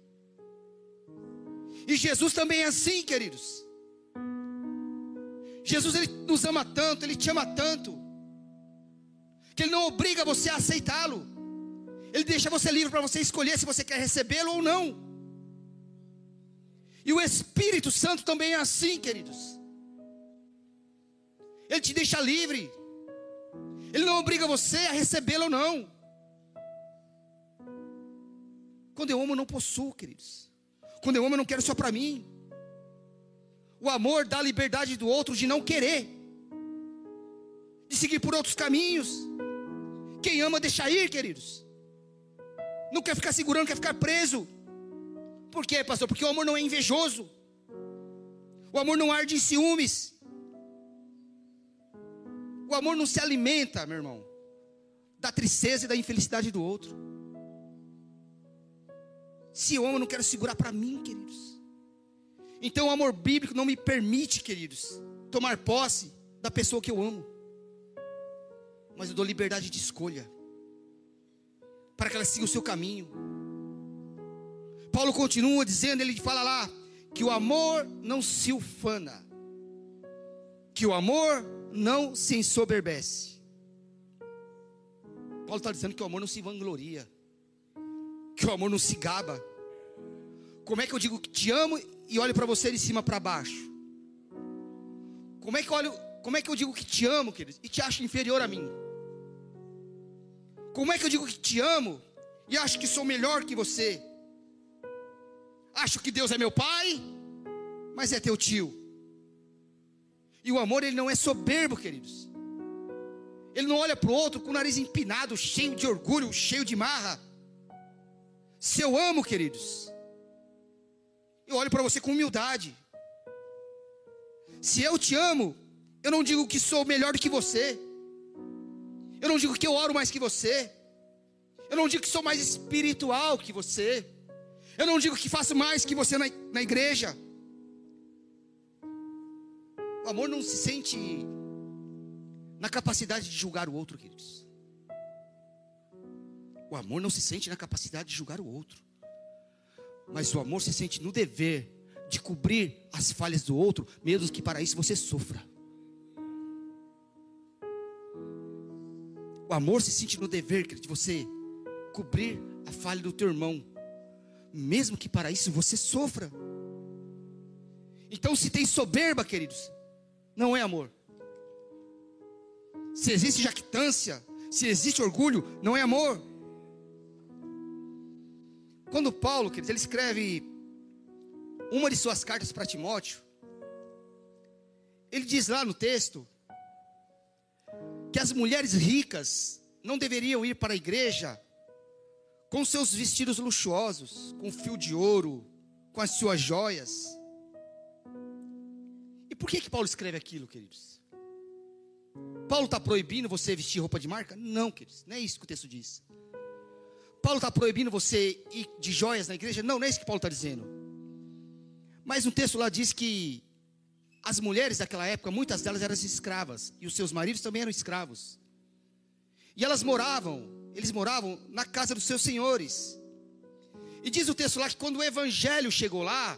E Jesus também é assim, queridos. Jesus ele nos ama tanto, ele te ama tanto, que ele não obriga você a aceitá-lo. Ele deixa você livre para você escolher se você quer recebê-lo ou não. E o Espírito Santo também é assim, queridos. Ele te deixa livre. Ele não obriga você a recebê-lo ou não. Quando eu amo, eu não possuo, queridos. Quando eu amo, eu não quero só para mim. O amor dá a liberdade do outro de não querer, de seguir por outros caminhos. Quem ama, deixa ir, queridos não quer ficar segurando, quer ficar preso. Por quê, pastor? Porque o amor não é invejoso. O amor não arde em ciúmes. O amor não se alimenta, meu irmão, da tristeza e da infelicidade do outro. Se eu amo, eu não quero segurar para mim, queridos. Então o amor bíblico não me permite, queridos, tomar posse da pessoa que eu amo. Mas eu dou liberdade de escolha para que ela siga o seu caminho. Paulo continua dizendo, ele fala lá, que o amor não se ufana, que o amor não se ensoberbece. Paulo está dizendo que o amor não se vangloria, que o amor não se gaba. Como é que eu digo que te amo e olho para você de cima para baixo? Como é que eu olho, como é que eu digo que te amo, querido, e te acho inferior a mim? Como é que eu digo que te amo e acho que sou melhor que você? Acho que Deus é meu pai, mas é teu tio. E o amor ele não é soberbo, queridos. Ele não olha para o outro com o nariz empinado, cheio de orgulho, cheio de marra. Se eu amo, queridos, eu olho para você com humildade. Se eu te amo, eu não digo que sou melhor do que você. Eu não digo que eu oro mais que você. Eu não digo que sou mais espiritual que você. Eu não digo que faço mais que você na, na igreja. O amor não se sente na capacidade de julgar o outro, queridos. O amor não se sente na capacidade de julgar o outro. Mas o amor se sente no dever de cobrir as falhas do outro, mesmo que para isso você sofra. O amor se sente no dever de você cobrir a falha do teu irmão, mesmo que para isso você sofra. Então, se tem soberba, queridos, não é amor. Se existe jactância, se existe orgulho, não é amor. Quando Paulo, queridos, ele escreve uma de suas cartas para Timóteo, ele diz lá no texto que as mulheres ricas não deveriam ir para a igreja com seus vestidos luxuosos, com fio de ouro, com as suas joias. E por que que Paulo escreve aquilo, queridos? Paulo está proibindo você vestir roupa de marca? Não, queridos, não é isso que o texto diz. Paulo está proibindo você ir de joias na igreja? Não, não é isso que Paulo está dizendo. Mas um texto lá diz que as mulheres daquela época, muitas delas eram escravas, e os seus maridos também eram escravos. E elas moravam, eles moravam na casa dos seus senhores. E diz o texto lá que quando o evangelho chegou lá,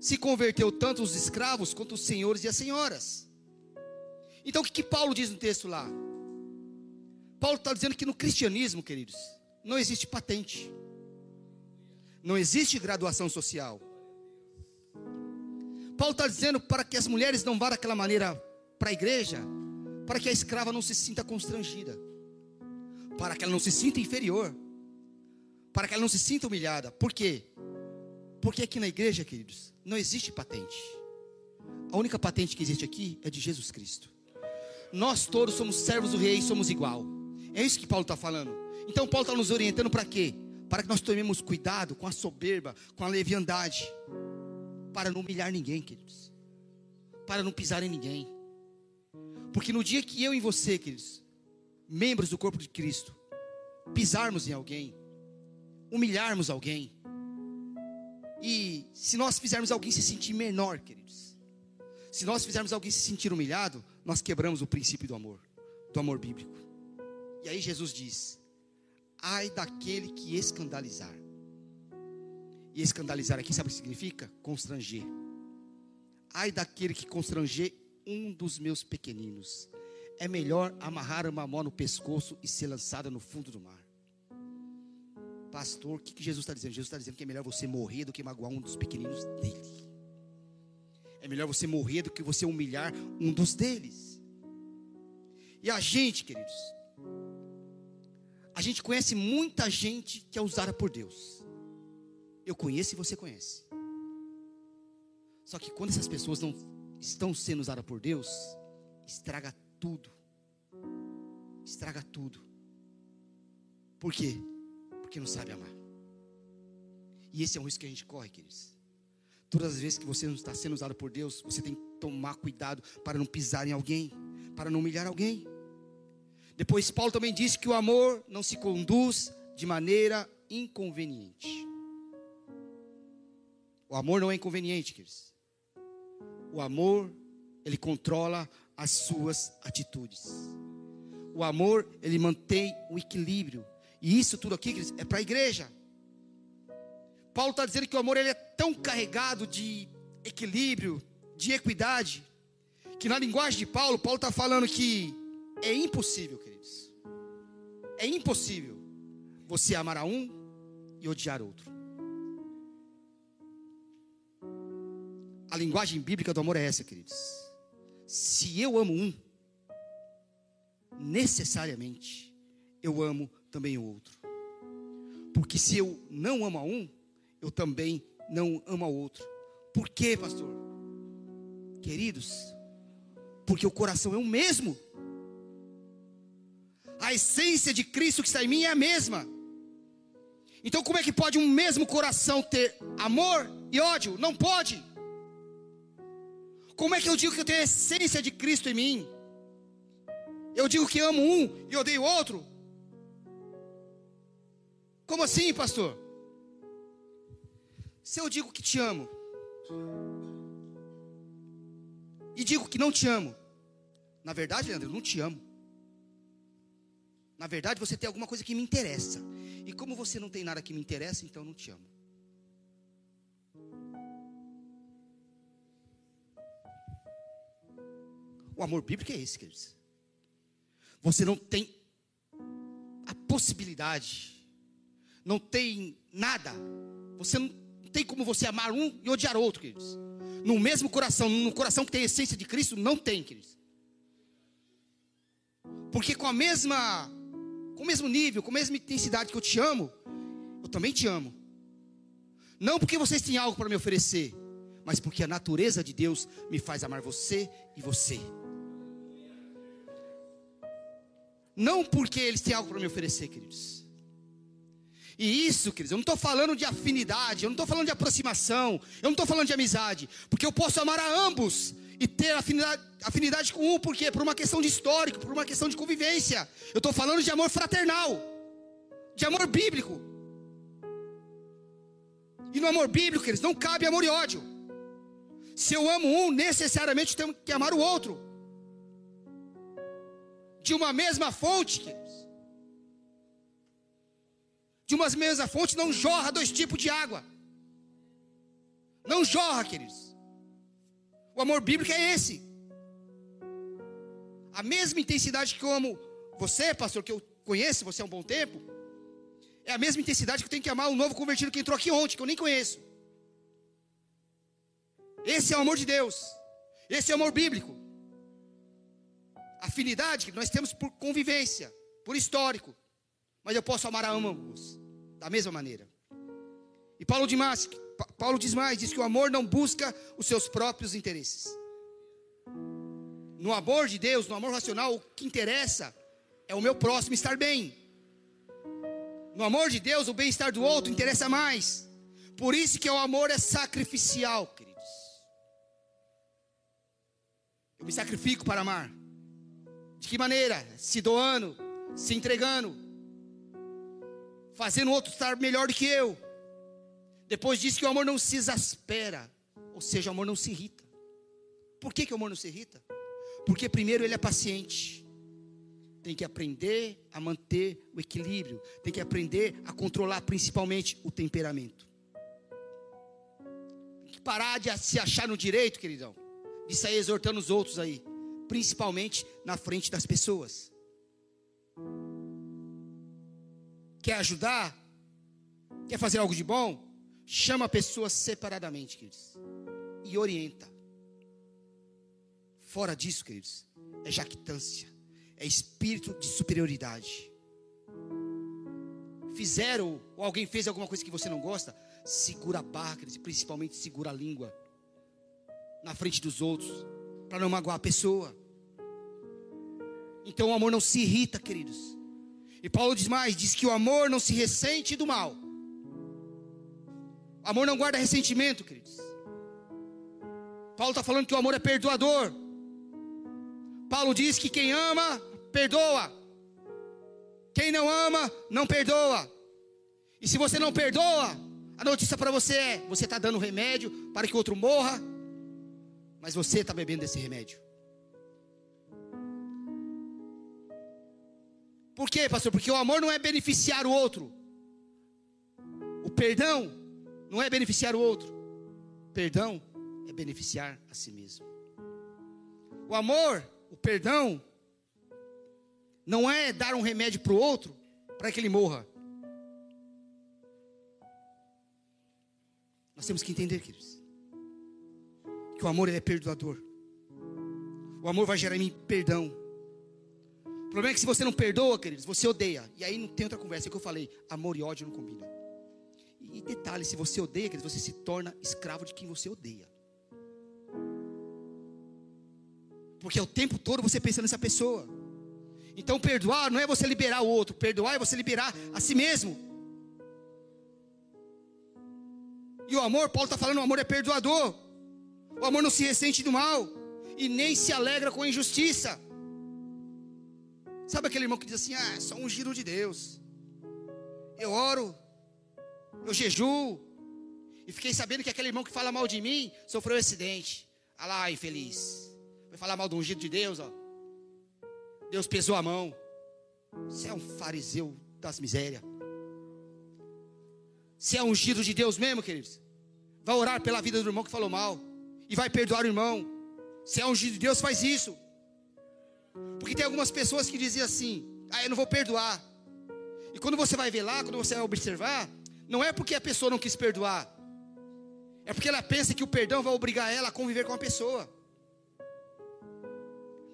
se converteu tanto os escravos quanto os senhores e as senhoras. Então o que, que Paulo diz no texto lá? Paulo está dizendo que no cristianismo, queridos, não existe patente, não existe graduação social. Paulo está dizendo para que as mulheres não vá daquela maneira para a igreja, para que a escrava não se sinta constrangida, para que ela não se sinta inferior, para que ela não se sinta humilhada. Por quê? Porque aqui na igreja, queridos, não existe patente. A única patente que existe aqui é de Jesus Cristo. Nós todos somos servos do rei e somos igual. É isso que Paulo está falando. Então Paulo está nos orientando para quê? Para que nós tomemos cuidado com a soberba, com a leviandade para não humilhar ninguém, queridos, para não pisar em ninguém. Porque no dia que eu e você, queridos, membros do corpo de Cristo, pisarmos em alguém, humilharmos alguém, e se nós fizermos alguém se sentir menor, queridos, se nós fizermos alguém se sentir humilhado, nós quebramos o princípio do amor, do amor bíblico. E aí Jesus diz: ai daquele que escandalizar. E escandalizar aqui, sabe o que significa? Constranger. Ai daquele que constranger um dos meus pequeninos. É melhor amarrar uma mão no pescoço e ser lançada no fundo do mar. Pastor, o que, que Jesus está dizendo? Jesus está dizendo que é melhor você morrer do que magoar um dos pequeninos dele. É melhor você morrer do que você humilhar um dos deles. E a gente, queridos, a gente conhece muita gente que é usada por Deus. Eu conheço e você conhece. Só que quando essas pessoas não estão sendo usadas por Deus, estraga tudo. Estraga tudo. Por quê? Porque não sabe amar. E esse é um risco que a gente corre, queridos. Todas as vezes que você não está sendo usado por Deus, você tem que tomar cuidado para não pisar em alguém, para não humilhar alguém. Depois, Paulo também disse que o amor não se conduz de maneira inconveniente. O amor não é inconveniente, queridos. O amor, ele controla as suas atitudes. O amor, ele mantém o equilíbrio. E isso tudo aqui queridos, é para a igreja. Paulo está dizendo que o amor ele é tão carregado de equilíbrio, de equidade, que na linguagem de Paulo, Paulo está falando que é impossível, queridos. É impossível você amar a um e odiar outro. A linguagem bíblica do amor é essa, queridos. Se eu amo um, necessariamente eu amo também o outro. Porque se eu não amo a um, eu também não amo ao outro. Por quê, pastor? Queridos, porque o coração é o mesmo. A essência de Cristo que está em mim é a mesma. Então, como é que pode um mesmo coração ter amor e ódio? Não pode. Como é que eu digo que eu tenho a essência de Cristo em mim? Eu digo que amo um e odeio outro? Como assim, pastor? Se eu digo que te amo e digo que não te amo, na verdade, Leandro, eu não te amo. Na verdade, você tem alguma coisa que me interessa. E como você não tem nada que me interessa, então eu não te amo. O amor bíblico é esse, queridos. Você não tem a possibilidade, não tem nada. Você não tem como você amar um e odiar outro, queridos. No mesmo coração, no coração que tem a essência de Cristo, não tem, queridos. Porque com a mesma, com o mesmo nível, com a mesma intensidade que eu te amo, eu também te amo. Não porque vocês têm algo para me oferecer, mas porque a natureza de Deus me faz amar você e você. Não porque eles têm algo para me oferecer, queridos. E isso, queridos, eu não estou falando de afinidade, eu não estou falando de aproximação, eu não estou falando de amizade, porque eu posso amar a ambos e ter afinidade, afinidade com um, por quê? Por uma questão de histórico, por uma questão de convivência. Eu estou falando de amor fraternal, de amor bíblico. E no amor bíblico, queridos, não cabe amor e ódio. Se eu amo um, necessariamente tenho que amar o outro de uma mesma fonte, queridos. De uma mesma fonte não jorra dois tipos de água. Não jorra, queridos. O amor bíblico é esse. A mesma intensidade que eu amo você, pastor, que eu conheço, você há um bom tempo, é a mesma intensidade que eu tenho que amar o novo convertido que entrou aqui ontem, que eu nem conheço. Esse é o amor de Deus. Esse é o amor bíblico afinidade que nós temos por convivência, por histórico. Mas eu posso amar a ambos da mesma maneira. E Paulo diz mais, Paulo diz mais, diz que o amor não busca os seus próprios interesses. No amor de Deus, no amor racional, o que interessa é o meu próximo estar bem. No amor de Deus, o bem-estar do outro interessa mais. Por isso que o amor é sacrificial, queridos. Eu me sacrifico para amar. De que maneira? Se doando, se entregando, fazendo o outro estar melhor do que eu. Depois diz que o amor não se exaspera, ou seja, o amor não se irrita. Por que, que o amor não se irrita? Porque primeiro ele é paciente. Tem que aprender a manter o equilíbrio, tem que aprender a controlar principalmente o temperamento. Tem que parar de se achar no direito, queridão, de sair exortando os outros aí principalmente na frente das pessoas. Quer ajudar? Quer fazer algo de bom? Chama a pessoa separadamente, queridos, e orienta. Fora disso, queridos, é jactância, é espírito de superioridade. Fizeram, ou alguém fez alguma coisa que você não gosta, segura a barra, queridos, principalmente segura a língua na frente dos outros, para não magoar a pessoa. Então o amor não se irrita, queridos. E Paulo diz mais: diz que o amor não se ressente do mal. Amor não guarda ressentimento, queridos. Paulo está falando que o amor é perdoador. Paulo diz que quem ama, perdoa. Quem não ama, não perdoa. E se você não perdoa, a notícia para você é: você está dando remédio para que o outro morra, mas você está bebendo esse remédio. Por quê, pastor? Porque o amor não é beneficiar o outro. O perdão não é beneficiar o outro. Perdão é beneficiar a si mesmo. O amor, o perdão, não é dar um remédio para o outro para que ele morra. Nós temos que entender, queridos, que o amor é perdoador. O amor vai gerar em mim perdão. O problema é que se você não perdoa, queridos, você odeia. E aí não tem outra conversa, é o que eu falei. Amor e ódio não combinam. E detalhe, se você odeia, queridos, você se torna escravo de quem você odeia. Porque é o tempo todo você pensa nessa pessoa. Então perdoar não é você liberar o outro, perdoar é você liberar a si mesmo. E o amor, Paulo está falando, o amor é perdoador. O amor não se ressente do mal e nem se alegra com a injustiça. Sabe aquele irmão que diz assim: Ah, é só um giro de Deus. Eu oro, eu jejuo. E fiquei sabendo que aquele irmão que fala mal de mim sofreu um acidente. Ah lá, infeliz. Vai falar mal do ungido de Deus, ó. Deus pesou a mão. Você é um fariseu das misérias. Você é ungido de Deus mesmo, queridos. Vai orar pela vida do irmão que falou mal. E vai perdoar o irmão. Se é ungido de Deus, faz isso. Porque tem algumas pessoas que diziam assim: Ah, eu não vou perdoar. E quando você vai ver lá, quando você vai observar, não é porque a pessoa não quis perdoar. É porque ela pensa que o perdão vai obrigar ela a conviver com a pessoa.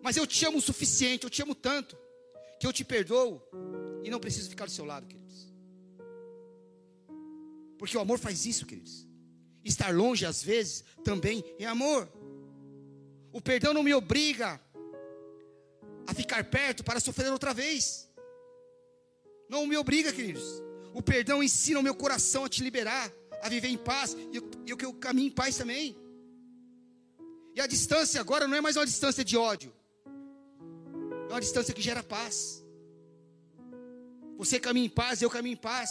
Mas eu te amo o suficiente, eu te amo tanto, que eu te perdoo e não preciso ficar do seu lado, queridos. Porque o amor faz isso, queridos. Estar longe, às vezes, também é amor. O perdão não me obriga a ficar perto para sofrer outra vez. Não me obriga, queridos. O perdão ensina o meu coração a te liberar, a viver em paz, e que eu caminho em paz também. E a distância agora não é mais uma distância de ódio, é uma distância que gera paz. Você caminha em paz, eu caminho em paz.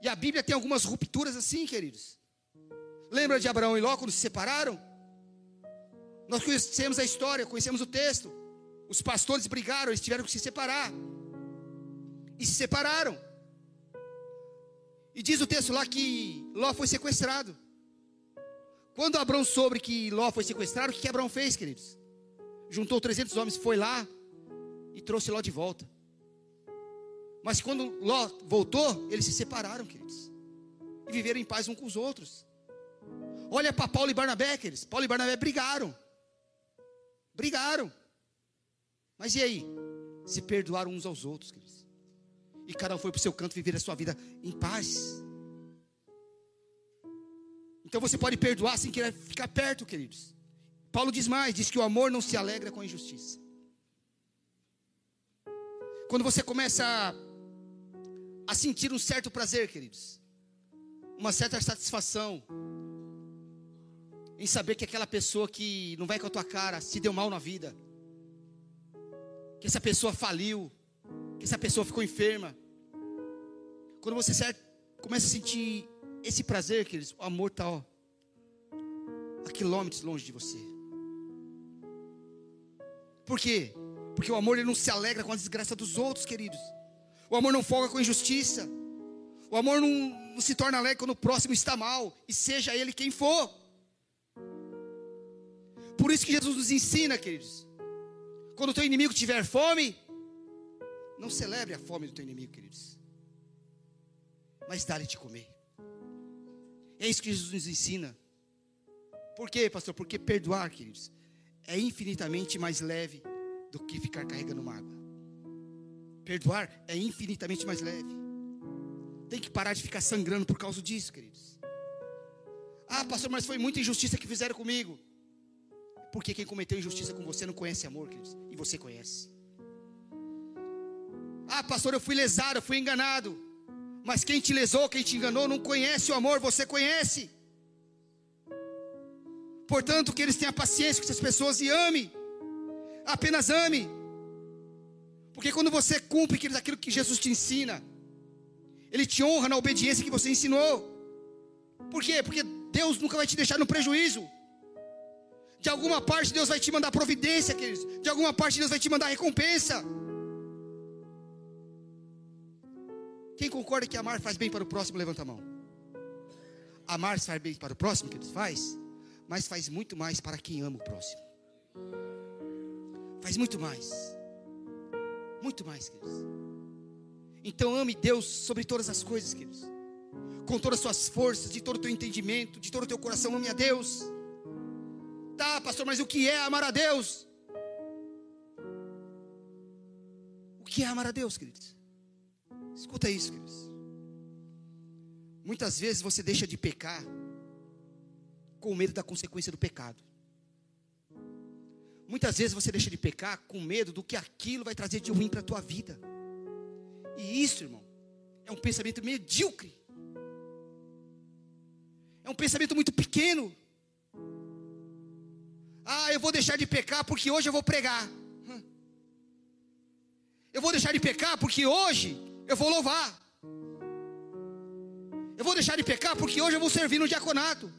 E a Bíblia tem algumas rupturas assim, queridos. Lembra de Abraão e Ló quando se separaram? Nós conhecemos a história, conhecemos o texto. Os pastores brigaram, eles tiveram que se separar. E se separaram. E diz o texto lá que Ló foi sequestrado. Quando Abraão soube que Ló foi sequestrado, o que Abraão fez, queridos? Juntou 300 homens, foi lá e trouxe Ló de volta. Mas quando Ló voltou, eles se separaram, queridos. E viveram em paz uns com os outros. Olha para Paulo e Barnabé, queridos. Paulo e Barnabé brigaram. Brigaram. Mas e aí? Se perdoaram uns aos outros, queridos. E cada um foi para o seu canto viver a sua vida em paz. Então você pode perdoar sem querer ficar perto, queridos. Paulo diz mais: diz que o amor não se alegra com a injustiça. Quando você começa a, a sentir um certo prazer, queridos, uma certa satisfação, em saber que aquela pessoa que não vai com a tua cara se deu mal na vida, que essa pessoa faliu, que essa pessoa ficou enferma. Quando você começa a sentir esse prazer, queridos, o amor está a quilômetros longe de você. Por quê? Porque o amor ele não se alegra com a desgraça dos outros, queridos. O amor não folga com injustiça. O amor não, não se torna alegre quando o próximo está mal, e seja ele quem for. Por isso que Jesus nos ensina, queridos. Quando o teu inimigo tiver fome, não celebre a fome do teu inimigo, queridos. Mas dá-lhe de comer. É isso que Jesus nos ensina. Por quê, pastor? Porque perdoar, queridos, é infinitamente mais leve do que ficar carregando mágoa. Perdoar é infinitamente mais leve. Tem que parar de ficar sangrando por causa disso, queridos. Ah, pastor, mas foi muita injustiça que fizeram comigo. Porque quem cometeu injustiça com você não conhece amor, queridos. E você conhece. Pastor, eu fui lesado, eu fui enganado. Mas quem te lesou, quem te enganou, não conhece o amor, você conhece. Portanto, que eles tenham paciência com essas pessoas e ame. Apenas ame. Porque quando você cumpre aquilo que Jesus te ensina, Ele te honra na obediência que você ensinou. Por quê? Porque Deus nunca vai te deixar no prejuízo. De alguma parte Deus vai te mandar providência, queridos. De alguma parte Deus vai te mandar recompensa. Quem concorda que amar faz bem para o próximo, levanta a mão. Amar faz bem para o próximo, que faz, mas faz muito mais para quem ama o próximo. Faz muito mais. Muito mais, queridos. Então ame Deus sobre todas as coisas, queridos. Com todas as suas forças, de todo o teu entendimento, de todo o teu coração, ame a Deus. Tá, pastor, mas o que é amar a Deus? O que é amar a Deus, queridos? Escuta isso, queridos. Muitas vezes você deixa de pecar com medo da consequência do pecado. Muitas vezes você deixa de pecar com medo do que aquilo vai trazer de ruim para a tua vida. E isso, irmão, é um pensamento medíocre. É um pensamento muito pequeno. Ah, eu vou deixar de pecar porque hoje eu vou pregar. Eu vou deixar de pecar porque hoje eu vou louvar. Eu vou deixar de pecar porque hoje eu vou servir no diaconato.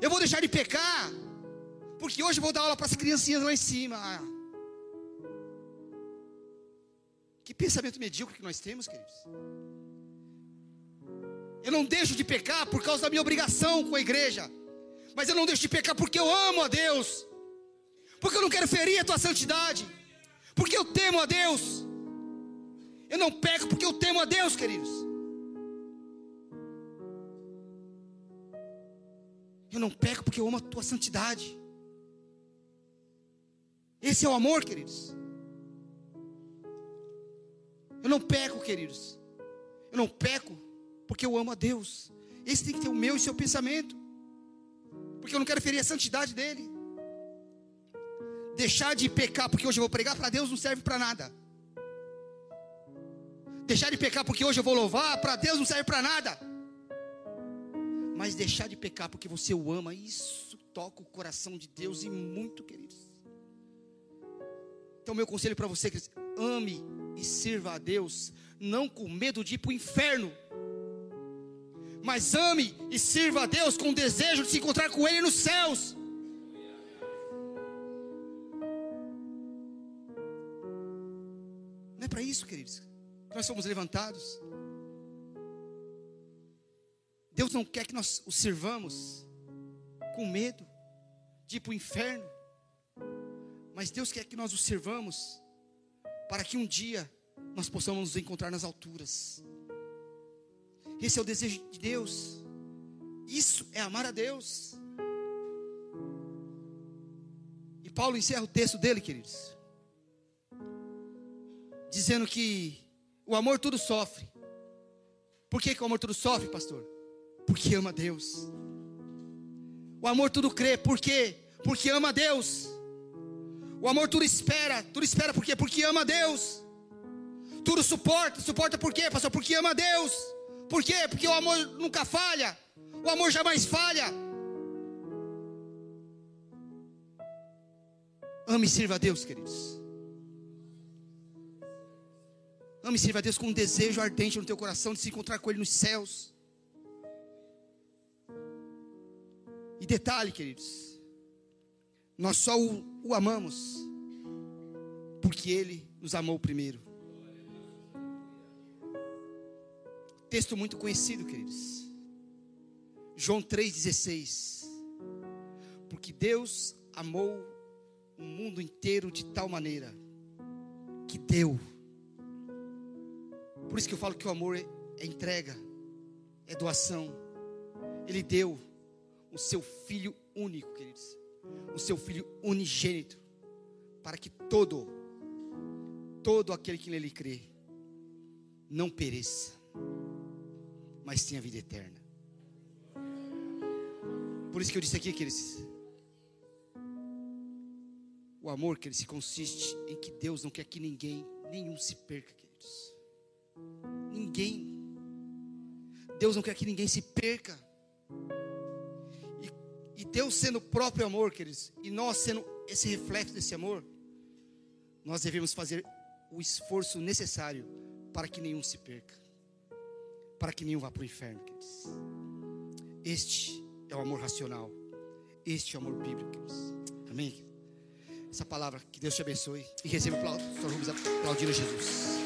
Eu vou deixar de pecar porque hoje eu vou dar aula para as criancinhas lá em cima. Que pensamento medíocre que nós temos, queridos. Eu não deixo de pecar por causa da minha obrigação com a igreja. Mas eu não deixo de pecar porque eu amo a Deus. Porque eu não quero ferir a tua santidade. Porque eu temo a Deus. Eu não peco porque eu temo a Deus, queridos. Eu não peco porque eu amo a tua santidade. Esse é o amor, queridos. Eu não peco, queridos. Eu não peco porque eu amo a Deus. Esse tem que ter o meu e seu pensamento. Porque eu não quero ferir a santidade dele. Deixar de pecar porque hoje eu vou pregar para Deus não serve para nada. Deixar de pecar porque hoje eu vou louvar, para Deus não serve para nada. Mas deixar de pecar porque você o ama, isso toca o coração de Deus e muito, queridos. Então, meu conselho para você, queridos, ame e sirva a Deus, não com medo de ir para o inferno, mas ame e sirva a Deus com desejo de se encontrar com Ele nos céus. Não é para isso, queridos nós somos levantados. Deus não quer que nós o sirvamos com medo de ir para o inferno, mas Deus quer que nós o sirvamos para que um dia nós possamos nos encontrar nas alturas. Esse é o desejo de Deus. Isso é amar a Deus. E Paulo encerra o texto dele, queridos, dizendo que o amor tudo sofre. Por que, que o amor tudo sofre, pastor? Porque ama Deus. O amor tudo crê. Por quê? Porque ama Deus. O amor tudo espera. Tudo espera por quê? Porque ama Deus. Tudo suporta. Suporta por quê, pastor? Porque ama Deus. Por quê? Porque o amor nunca falha. O amor jamais falha. Ame e sirva a Deus, queridos. Ame sirva a Deus com um desejo ardente no teu coração de se encontrar com Ele nos céus. E detalhe, queridos, nós só o, o amamos porque Ele nos amou primeiro. Texto muito conhecido, queridos. João 3,16. Porque Deus amou o mundo inteiro de tal maneira que deu por isso que eu falo que o amor é, é entrega, é doação. Ele deu o seu filho único, queridos, o seu filho unigênito, para que todo, todo aquele que nele crê, não pereça, mas tenha vida eterna. Por isso que eu disse aqui, queridos, o amor que ele se consiste em que Deus não quer que ninguém, nenhum se perca, queridos. Ninguém. Deus não quer que ninguém se perca. E, e Deus sendo o próprio amor, queridos, e nós sendo esse reflexo desse amor, nós devemos fazer o esforço necessário para que nenhum se perca, para que nenhum vá para o inferno, queridos. Este é o amor racional, este é o amor bíblico, queridos. Amém? Essa palavra, que Deus te abençoe e receba o aplauso, aplaudindo Jesus.